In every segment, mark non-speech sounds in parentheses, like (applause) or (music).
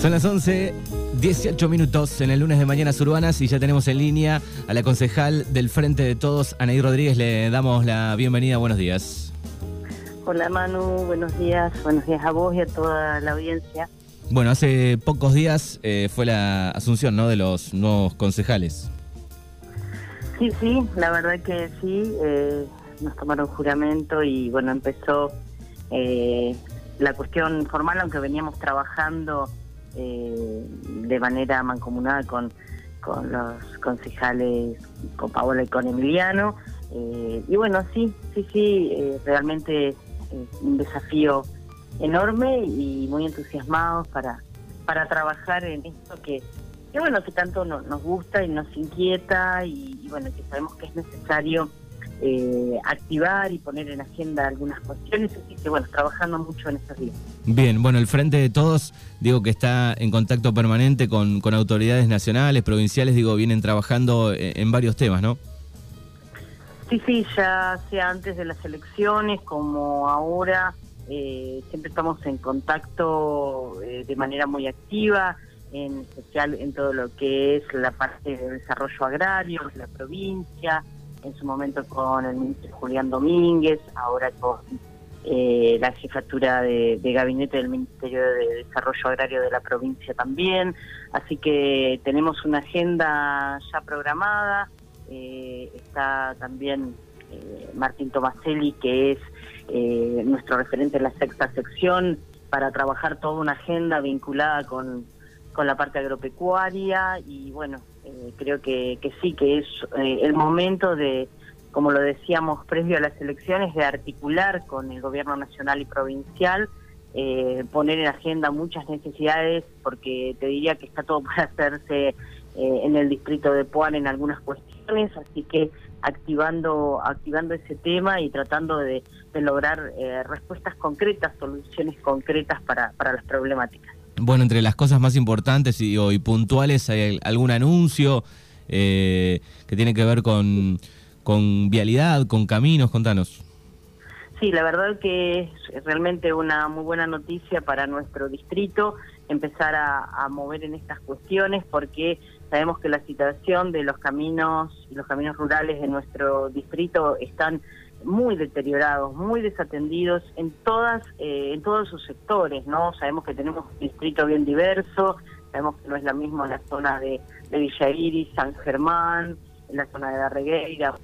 Son las 11, 18 minutos en el lunes de Mañanas Urbanas y ya tenemos en línea a la concejal del Frente de Todos, Anaí Rodríguez. Le damos la bienvenida. Buenos días. Hola Manu, buenos días. Buenos días a vos y a toda la audiencia. Bueno, hace pocos días eh, fue la asunción ¿no? de los nuevos concejales. Sí, sí, la verdad que sí. Eh, nos tomaron juramento y bueno, empezó eh, la cuestión formal, aunque veníamos trabajando eh, de manera mancomunada con, con los concejales, con Paola y con Emiliano. Eh, y bueno, sí, sí, sí, eh, realmente un desafío enorme y muy entusiasmados para, para trabajar en esto que, bueno, que tanto nos gusta y nos inquieta y, y bueno, que sabemos que es necesario eh, activar y poner en agenda algunas cuestiones, así que bueno, trabajando mucho en estos días. Bien, bueno, el Frente de Todos, digo que está en contacto permanente con, con autoridades nacionales, provinciales, digo, vienen trabajando en, en varios temas, ¿no? Sí, sí, ya sea antes de las elecciones como ahora, eh, siempre estamos en contacto eh, de manera muy activa, en especial en todo lo que es la parte de desarrollo agrario, la provincia, en su momento con el ministro Julián Domínguez, ahora con eh, la jefatura de, gabinete del Ministerio de Desarrollo Agrario de la provincia también. Así que tenemos una agenda ya programada. Eh, está también eh, Martín Tomaselli, que es nuestro referente en la sexta sección, para trabajar toda una agenda vinculada con, con la parte agropecuaria y bueno, creo que, que, sí, que es eh, el momento de, como lo decíamos previo a las elecciones, de articular con el gobierno nacional y provincial, eh, poner en agenda muchas necesidades, porque te diría que está todo (laughs) para hacerse en el distrito de Puan en algunas cuestiones, así que activando activando ese tema y tratando de, de lograr respuestas concretas, soluciones concretas para, para las problemáticas. Bueno, entre las cosas más importantes y, y puntuales, ¿hay algún anuncio eh, que tiene que ver con, con vialidad, con caminos? Contanos. Sí, la verdad que es realmente una muy buena noticia para nuestro distrito empezar a, a, mover en estas cuestiones porque sabemos que la situación de los caminos y los caminos rurales de nuestro distrito están muy deteriorados, muy desatendidos en todas eh, en todos sus sectores, ¿no? Sabemos que tenemos un distrito bien diverso, sabemos que no es la misma la zona de, de Villa Iris, San Germán, en la zona de la Regueira.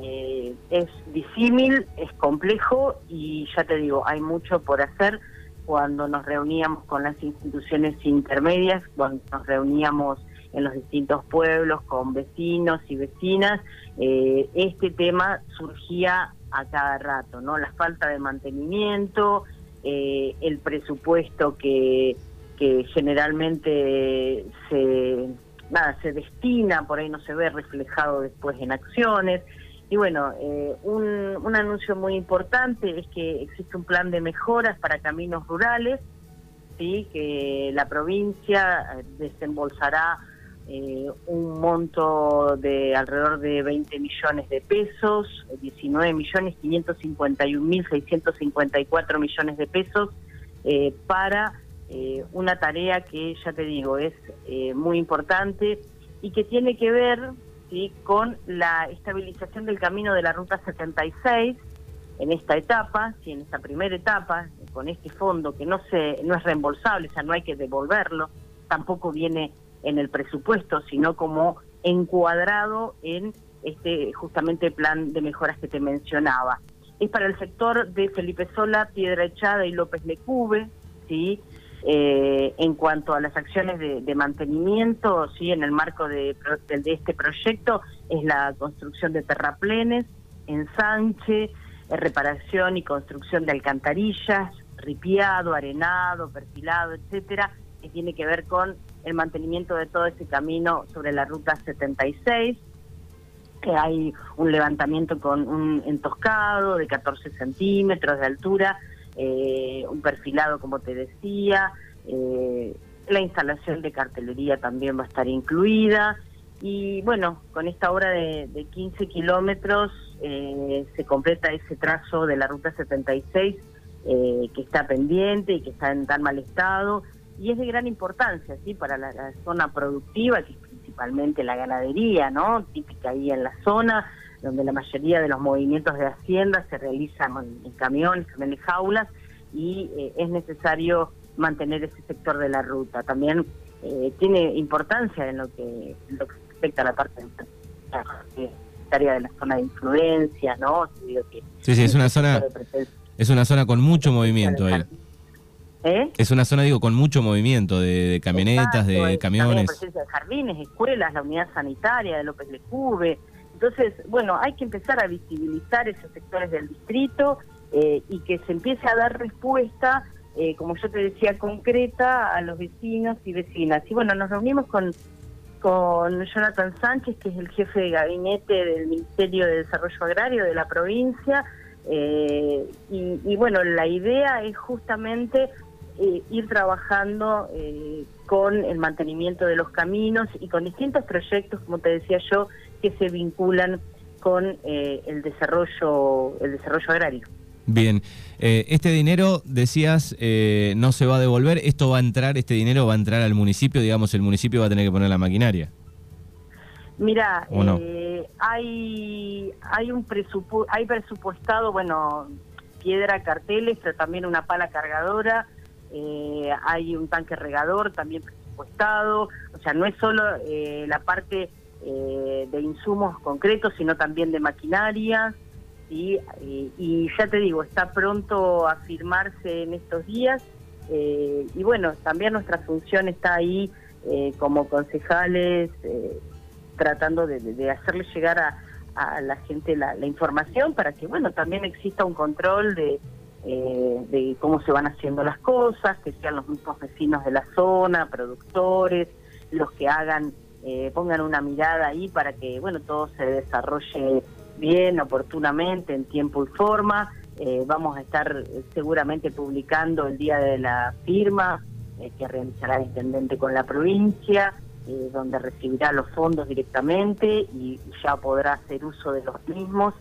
Eh, es disímil, es complejo y ya te digo, hay mucho por hacer cuando nos reuníamos con las instituciones intermedias, cuando nos reuníamos en los distintos pueblos, con vecinos y vecinas, eh, este tema surgía a cada rato, ¿no? La falta de mantenimiento, eh, el presupuesto que, que generalmente se, nada, se destina, por ahí no se ve reflejado después en acciones. Y bueno, eh, un, un anuncio muy importante es que existe un plan de mejoras para caminos rurales, sí, que la provincia desembolsará eh, un monto de alrededor de 20 millones de pesos, 19 millones 551 mil 654 millones de pesos eh, para eh, una tarea que ya te digo es eh, muy importante y que tiene que ver ¿sí? con la estabilización del camino de la ruta 76 en esta etapa, ¿sí? en esta primera etapa, con este fondo que no se no es reembolsable, o sea, no hay que devolverlo, tampoco viene en el presupuesto, sino como encuadrado en este justamente plan de mejoras que te mencionaba. Es para el sector de Felipe Sola, Piedra Echada y López Lecube, ¿sí? Eh, en cuanto a las acciones de, mantenimiento, sí, en el marco de, de, este proyecto, es la construcción de terraplenes, ensanche, eh, reparación y construcción de alcantarillas, ripiado, arenado, perfilado, etcétera, que tiene que ver con el mantenimiento de todo ese camino sobre la ruta 76, que hay un levantamiento con un entoscado de 14 centímetros de altura, eh, un perfilado como te decía, eh, la instalación de cartelería también va a estar incluida. Y bueno, con esta obra de, de 15 kilómetros eh, se completa ese trazo de la ruta 76 eh, que está pendiente y que está en tan mal estado y es de gran importancia, ¿sí? Para la, zona productiva, que es principalmente la ganadería, ¿no? Típica ahí en la zona, donde la mayoría de los movimientos de hacienda se realizan en, camiones, también en jaulas, y eh, es necesario mantener ese sector de la ruta. También eh, tiene importancia en lo que, lo que respecta a la parte de, de la zona de influencia, ¿no? sí, sí, es una zona es una zona con mucho movimiento ahí. ¿Eh? Es una zona, digo, con mucho movimiento de, camionetas, de camiones. presencia de jardines, escuelas, la unidad sanitaria de López Lecube. Entonces, bueno, hay que empezar a visibilizar esos sectores del distrito eh, y que se empiece a dar respuesta, eh, como yo te decía, concreta a los vecinos y vecinas. Y bueno, nos reunimos con, con Jonathan Sánchez, que es el jefe de gabinete del Ministerio de Desarrollo Agrario de la provincia. Eh, y, y, bueno, la idea es justamente eh, ir trabajando eh, con el mantenimiento de los caminos y con distintos proyectos, como te decía yo, que se vinculan con eh, el desarrollo el desarrollo agrario. Bien, este dinero, decías, no se va a devolver, esto va a entrar, este dinero va a entrar al municipio, digamos, el municipio va a tener que poner la maquinaria. Mira, hay hay un presupuesto, hay presupuestado, bueno, piedra, carteles, pero también una pala cargadora, eh, hay un tanque regador también presupuestado, o sea, no es solo eh, la parte eh, de insumos concretos, sino también de maquinaria, y, ya te digo, está pronto a firmarse en estos días, y bueno, también nuestra función está ahí como concejales, tratando de, hacerle llegar a, la gente la, la información para que, bueno, también exista un control de eh, de cómo se van haciendo las cosas, que sean los mismos vecinos de la zona, productores, los que hagan, eh, pongan una mirada ahí para que, bueno, todo se desarrolle bien, oportunamente, en tiempo y forma. Eh, vamos a estar seguramente publicando el día de la firma que realizará el intendente con la provincia, donde recibirá los fondos directamente y ya podrá hacer uso de los mismos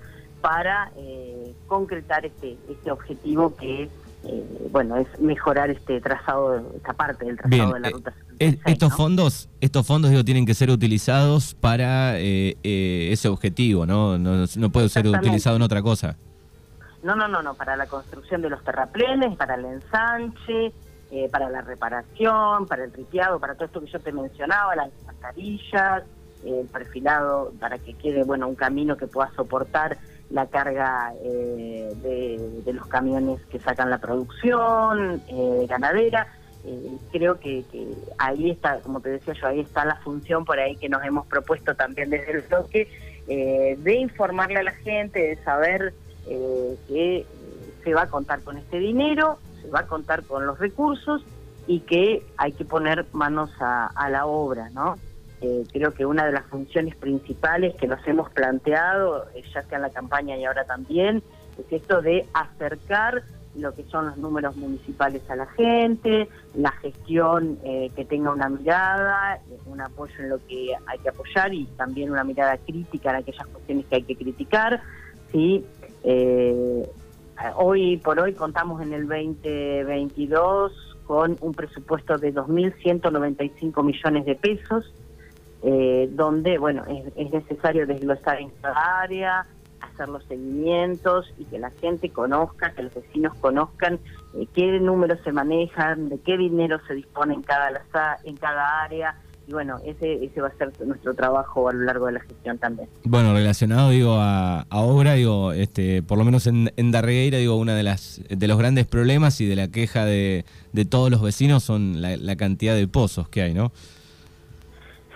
para eh, concretar este, este objetivo que eh, bueno es mejorar este trazado esta parte del trazado de la eh, ruta estos fondos estos fondos digo tienen que ser utilizados para ese objetivo no no, no puede ser utilizado en otra cosa. No no no no para la construcción de los terraplenes para el ensanche para la reparación para el ripiado para todo esto que yo te mencionaba las mascarillas el perfilado para que quede bueno un camino que pueda soportar la carga eh, de, los camiones que sacan la producción eh, ganadera. Eh, creo que, ahí está, como te decía yo, ahí está la función por ahí que nos hemos propuesto también desde el bloque, de informarle a la gente, de saber que se va a contar con este dinero, se va a contar con los recursos y que hay que poner manos a, a la obra, ¿no? Eh, creo que una de las funciones principales que nos hemos planteado, eh, ya sea en la campaña y ahora también, es esto de acercar lo que son los números municipales a la gente, la gestión eh, que tenga una mirada, un apoyo en lo que hay que apoyar y también una mirada crítica en aquellas cuestiones que hay que criticar. ¿sí? hoy por hoy contamos en el 2022 con un presupuesto de 2.195 millones de pesos eh, donde, bueno, es, necesario desglosar en cada área, hacer los seguimientos y que la gente conozca, que los vecinos conozcan eh, qué números se manejan, de qué dinero se dispone en cada, en cada área. Y bueno, ese, ese va a ser nuestro trabajo a lo largo de la gestión también. Bueno, relacionado, digo, a, obra, digo, este, por lo menos en, en Darregueira, digo, una de las de los grandes problemas y de la queja de, de todos los vecinos son la cantidad de pozos que hay, ¿no?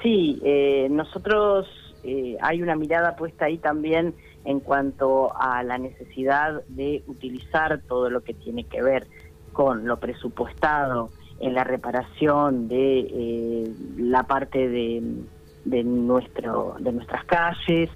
Sí, eh, nosotros eh, hay una mirada puesta ahí también en cuanto a la necesidad de utilizar todo lo que tiene que ver con lo presupuestado en la reparación de eh, la parte de, de, nuestro, de nuestras calles.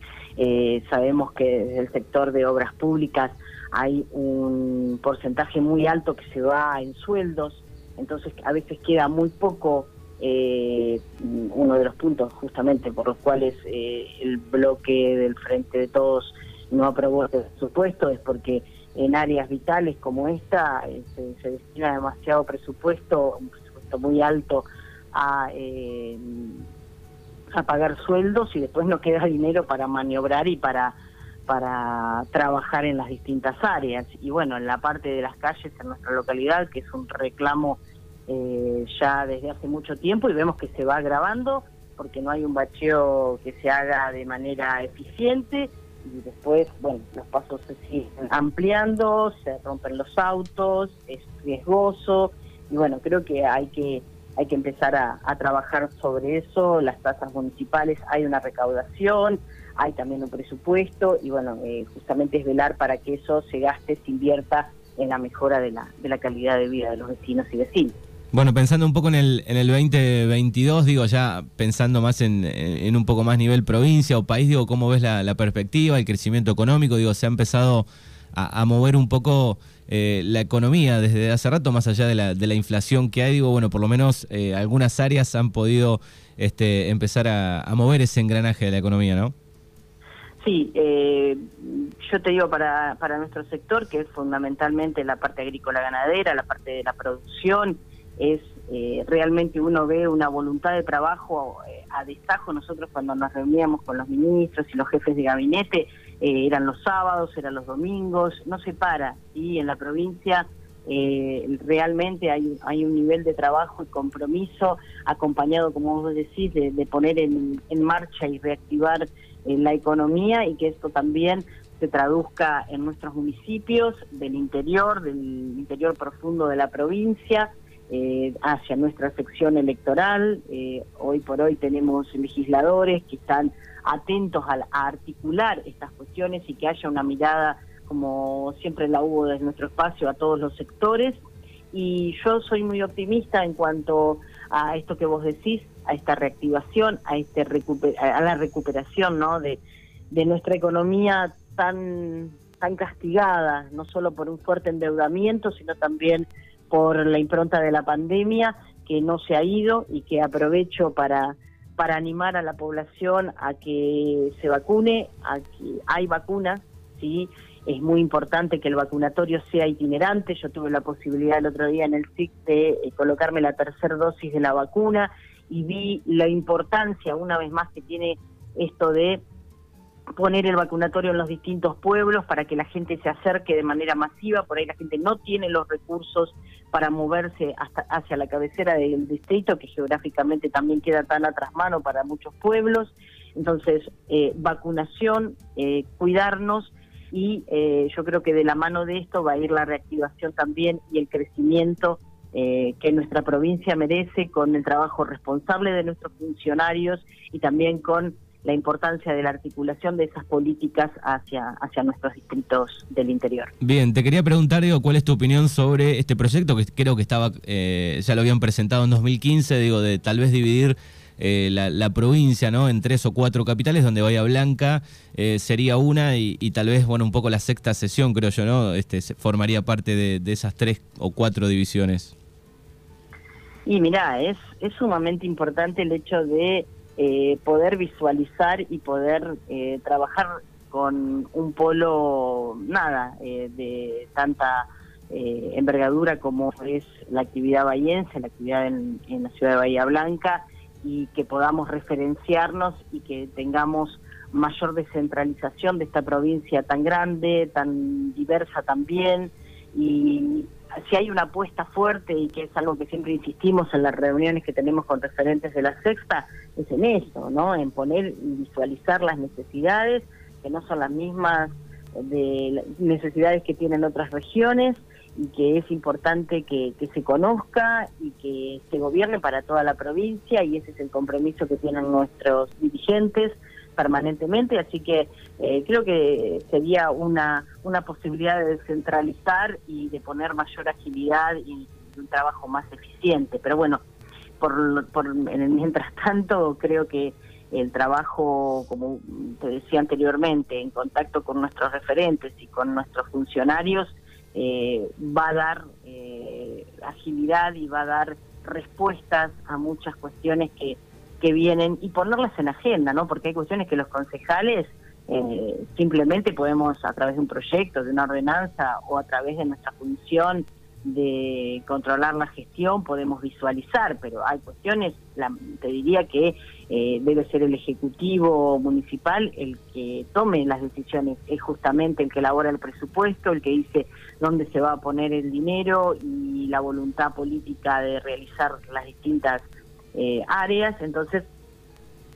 sabemos que desde el sector de obras públicas hay un porcentaje muy alto que se va en sueldos, entonces a veces queda muy poco eh, uno de los puntos justamente por los cuales eh, el bloque del Frente de Todos no aprobó este presupuesto es porque en áreas vitales como esta eh, se, destina demasiado presupuesto, un presupuesto muy alto a, eh, a pagar sueldos y después no queda dinero para maniobrar y para para trabajar en las distintas áreas. Y bueno, en la parte de las calles en nuestra localidad, que es un reclamo eh, ya desde hace mucho tiempo y vemos que se va agravando porque no hay un bacheo que se haga de manera eficiente y después, bueno, los pasos se siguen ampliando, se rompen los autos, es riesgoso y bueno, creo que hay que hay que empezar a, trabajar sobre eso, las tasas municipales, hay una recaudación, hay también un presupuesto y bueno, eh, justamente es velar para que eso se gaste, se invierta en la mejora de la, de la calidad de vida de los vecinos y vecinas. Bueno, pensando un poco en el, en el 2022, digo, ya pensando más en, en un poco más nivel provincia o país, digo, ¿cómo ves la, perspectiva, el crecimiento económico? Digo, se ha empezado a, a mover un poco eh, la economía desde hace rato, más allá de la, de la inflación que hay, digo, bueno, por lo menos eh, algunas áreas han podido este, empezar a, a mover ese engranaje de la economía, ¿no? Sí, eh, yo te digo para, para nuestro sector, que es fundamentalmente la parte agrícola ganadera, la parte de la producción, es eh, realmente uno ve una voluntad de trabajo eh, a destajo. Nosotros cuando nos reuníamos con los ministros y los jefes de gabinete, eh, eran los sábados, eran los domingos, no se para. Y en la provincia eh, realmente hay, hay un nivel de trabajo y compromiso acompañado, como vos decís, de, de poner en, en marcha y reactivar la economía y que esto también se traduzca en nuestros municipios del interior, del interior profundo de la provincia, eh, hacia nuestra sección electoral. Eh, hoy por hoy tenemos legisladores que están atentos a, a, articular estas cuestiones y que haya una mirada, como siempre la hubo desde nuestro espacio, a todos los sectores. Y yo soy muy optimista en cuanto a esto que vos decís, a esta reactivación, a este a la recuperación ¿no? de, de nuestra economía tan, tan castigada, no solo por un fuerte endeudamiento, sino también por la impronta de la pandemia, que no se ha ido y que aprovecho para, para animar a la población a que se vacune, a que hay vacunas, ¿sí? es muy importante que el vacunatorio sea itinerante. Yo tuve la posibilidad el otro día en el SIC de eh, colocarme la tercera dosis de la vacuna y vi la importancia, una vez más, que tiene esto de poner el vacunatorio en los distintos pueblos para que la gente se acerque de manera masiva, por ahí la gente no tiene los recursos para moverse hasta hacia la cabecera del distrito, que geográficamente también queda tan atrás mano para muchos pueblos. Entonces, eh, vacunación, eh, cuidarnos y eh, yo creo que de la mano de esto va a ir la reactivación también y el crecimiento eh, que nuestra provincia merece con el trabajo responsable de nuestros funcionarios y también con la importancia de la articulación de esas políticas hacia, hacia nuestros distritos del interior. Bien, te quería preguntar, digo, ¿cuál es tu opinión sobre este proyecto que creo que estaba, eh, ya lo habían presentado en 2015, digo, de tal vez dividir eh, la, la, provincia ¿no? en tres o cuatro capitales, donde Bahía Blanca eh, sería una y, y, tal vez, bueno, un poco la sexta sesión, creo yo, ¿no? Este, formaría parte de, de esas tres o cuatro divisiones. Y mira, es, es sumamente importante el hecho de eh, poder visualizar y poder eh, trabajar con un polo, nada, eh, de tanta eh, envergadura como es la actividad bahiense, la actividad en, en, la ciudad de Bahía Blanca, y que podamos referenciarnos y que tengamos mayor descentralización de esta provincia tan grande, tan diversa también, y, si hay una apuesta fuerte y que es algo que siempre insistimos en las reuniones que tenemos con referentes de la sexta, es en eso, ¿no? En poner y visualizar las necesidades, que no son las mismas de necesidades que tienen otras regiones y que es importante que, que se conozca y que se gobierne para toda la provincia y ese es el compromiso que tienen nuestros dirigentes permanentemente, así que eh, creo que sería una, una posibilidad de descentralizar y de poner mayor agilidad y, un trabajo más eficiente. Pero bueno, por, por mientras (laughs) tanto creo que el trabajo, como te decía anteriormente, en contacto con nuestros referentes y con nuestros funcionarios, eh, va a dar eh, agilidad y va a dar respuestas a muchas cuestiones que que vienen y ponerlas en agenda, ¿no? Porque hay cuestiones que los concejales eh, simplemente podemos a través de un proyecto, de una ordenanza o a través de nuestra función de controlar la gestión, podemos visualizar, pero hay cuestiones, te diría que eh, debe ser el Ejecutivo Municipal el que tome las decisiones, es justamente el que elabora el presupuesto, el que dice dónde se va a poner el dinero y la voluntad política de realizar las distintas eh, áreas, entonces,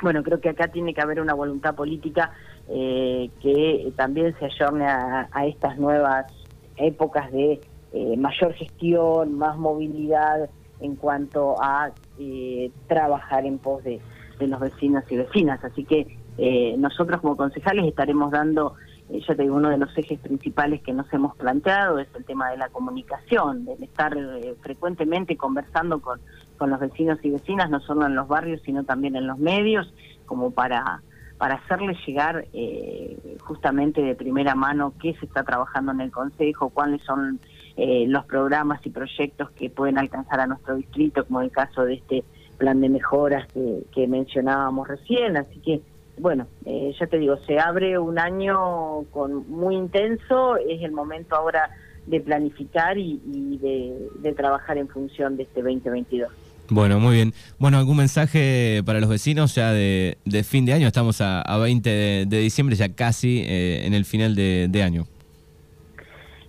bueno, creo que acá tiene que haber una voluntad política eh, que también se ayorne a, a estas nuevas épocas de eh, mayor gestión, más movilidad en cuanto a eh, trabajar en pos de, los vecinos y vecinas. Así que eh, nosotros como concejales estaremos dando, ya te digo, uno de los ejes principales que nos hemos planteado es el tema de la comunicación, de estar frecuentemente conversando con, con los vecinos y vecinas, no solo en los barrios, sino también en los medios, como para para hacerles llegar eh, justamente de primera mano qué se está trabajando en el Consejo, cuáles son eh, los programas y proyectos que pueden alcanzar a nuestro distrito, como el caso de este plan de mejoras que, mencionábamos recién. Así que, bueno, eh, ya te digo, se abre un año con muy intenso, es el momento ahora de planificar y, de, de trabajar en función de este 2022. Bueno, muy bien. Bueno, ¿algún mensaje para los vecinos ya de, fin de año? Estamos a, 20 de, diciembre, ya casi eh, en el final de, año.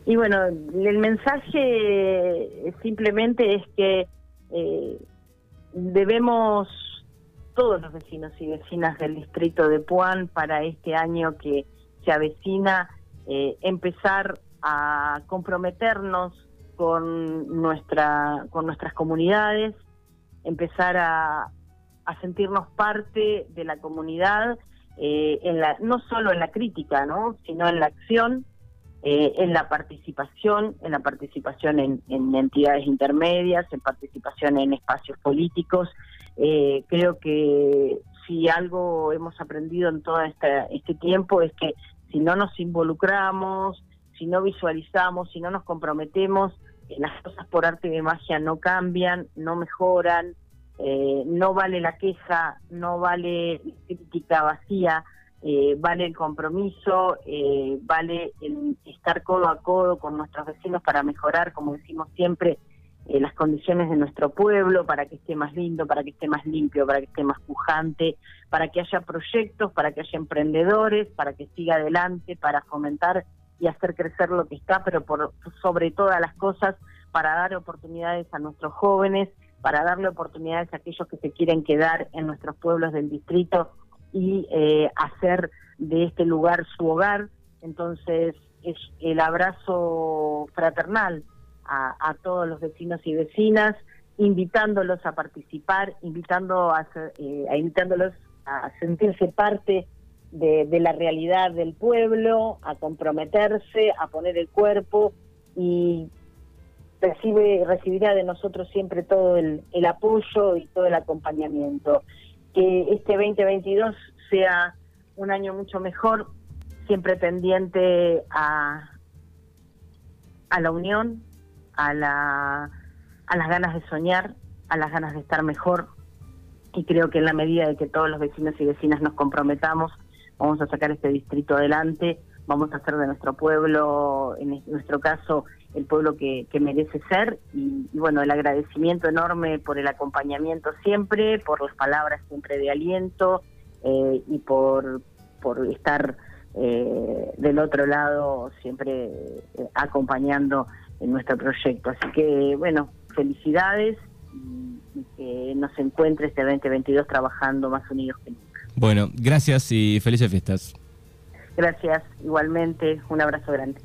Y bueno, el mensaje simplemente es que eh, debemos, todos los vecinos y vecinas del distrito de Puan, para este año que se avecina, eh, empezar a comprometernos con, nuestra, con nuestras comunidades, empezar a, sentirnos parte de la comunidad, eh, en la, no solo en la crítica, ¿no? sino en la acción, eh, en la participación, en la participación en, entidades intermedias, en participación en espacios políticos. Eh, creo que si algo hemos aprendido en todo este, este tiempo es que si no nos involucramos, si no visualizamos, si no nos comprometemos, las cosas por arte de magia no cambian, no mejoran, eh, no vale la queja, no vale crítica vacía, eh, vale el compromiso, eh, vale el estar codo a codo con nuestros vecinos para mejorar, como decimos siempre, las condiciones de nuestro pueblo, para que esté más lindo, para que esté más limpio, para que esté más pujante, para que haya proyectos, para que haya emprendedores, para que siga adelante, para fomentar y hacer crecer lo que está, pero por sobre todas las cosas para dar oportunidades a nuestros jóvenes, para darle oportunidades a aquellos que se quieren quedar en nuestros pueblos del distrito y eh, hacer de este lugar su hogar. Entonces, es el abrazo fraternal a, todos los vecinos y vecinas, invitándolos a participar, invitando a, eh, invitándolos a sentirse parte de, la realidad del pueblo, a comprometerse, a poner el cuerpo y recibe recibirá de nosotros siempre todo el, apoyo y todo el acompañamiento. Que este 2022 sea un año mucho mejor, siempre pendiente a, a la unión, a, la, a las ganas de soñar, a las ganas de estar mejor. Y creo que en la medida de que todos los vecinos y vecinas nos comprometamos, vamos a sacar este distrito adelante, vamos a hacer de nuestro pueblo, en nuestro caso, el pueblo que, merece ser y, bueno, el agradecimiento enorme por el acompañamiento siempre, por las palabras siempre de aliento eh, y por, por estar eh, del otro lado siempre eh, acompañando en nuestro proyecto. Así que bueno, felicidades y que nos encuentre este 2022 trabajando más unidos que nunca. Bueno, gracias y felices fiestas. Gracias, igualmente, un abrazo grande.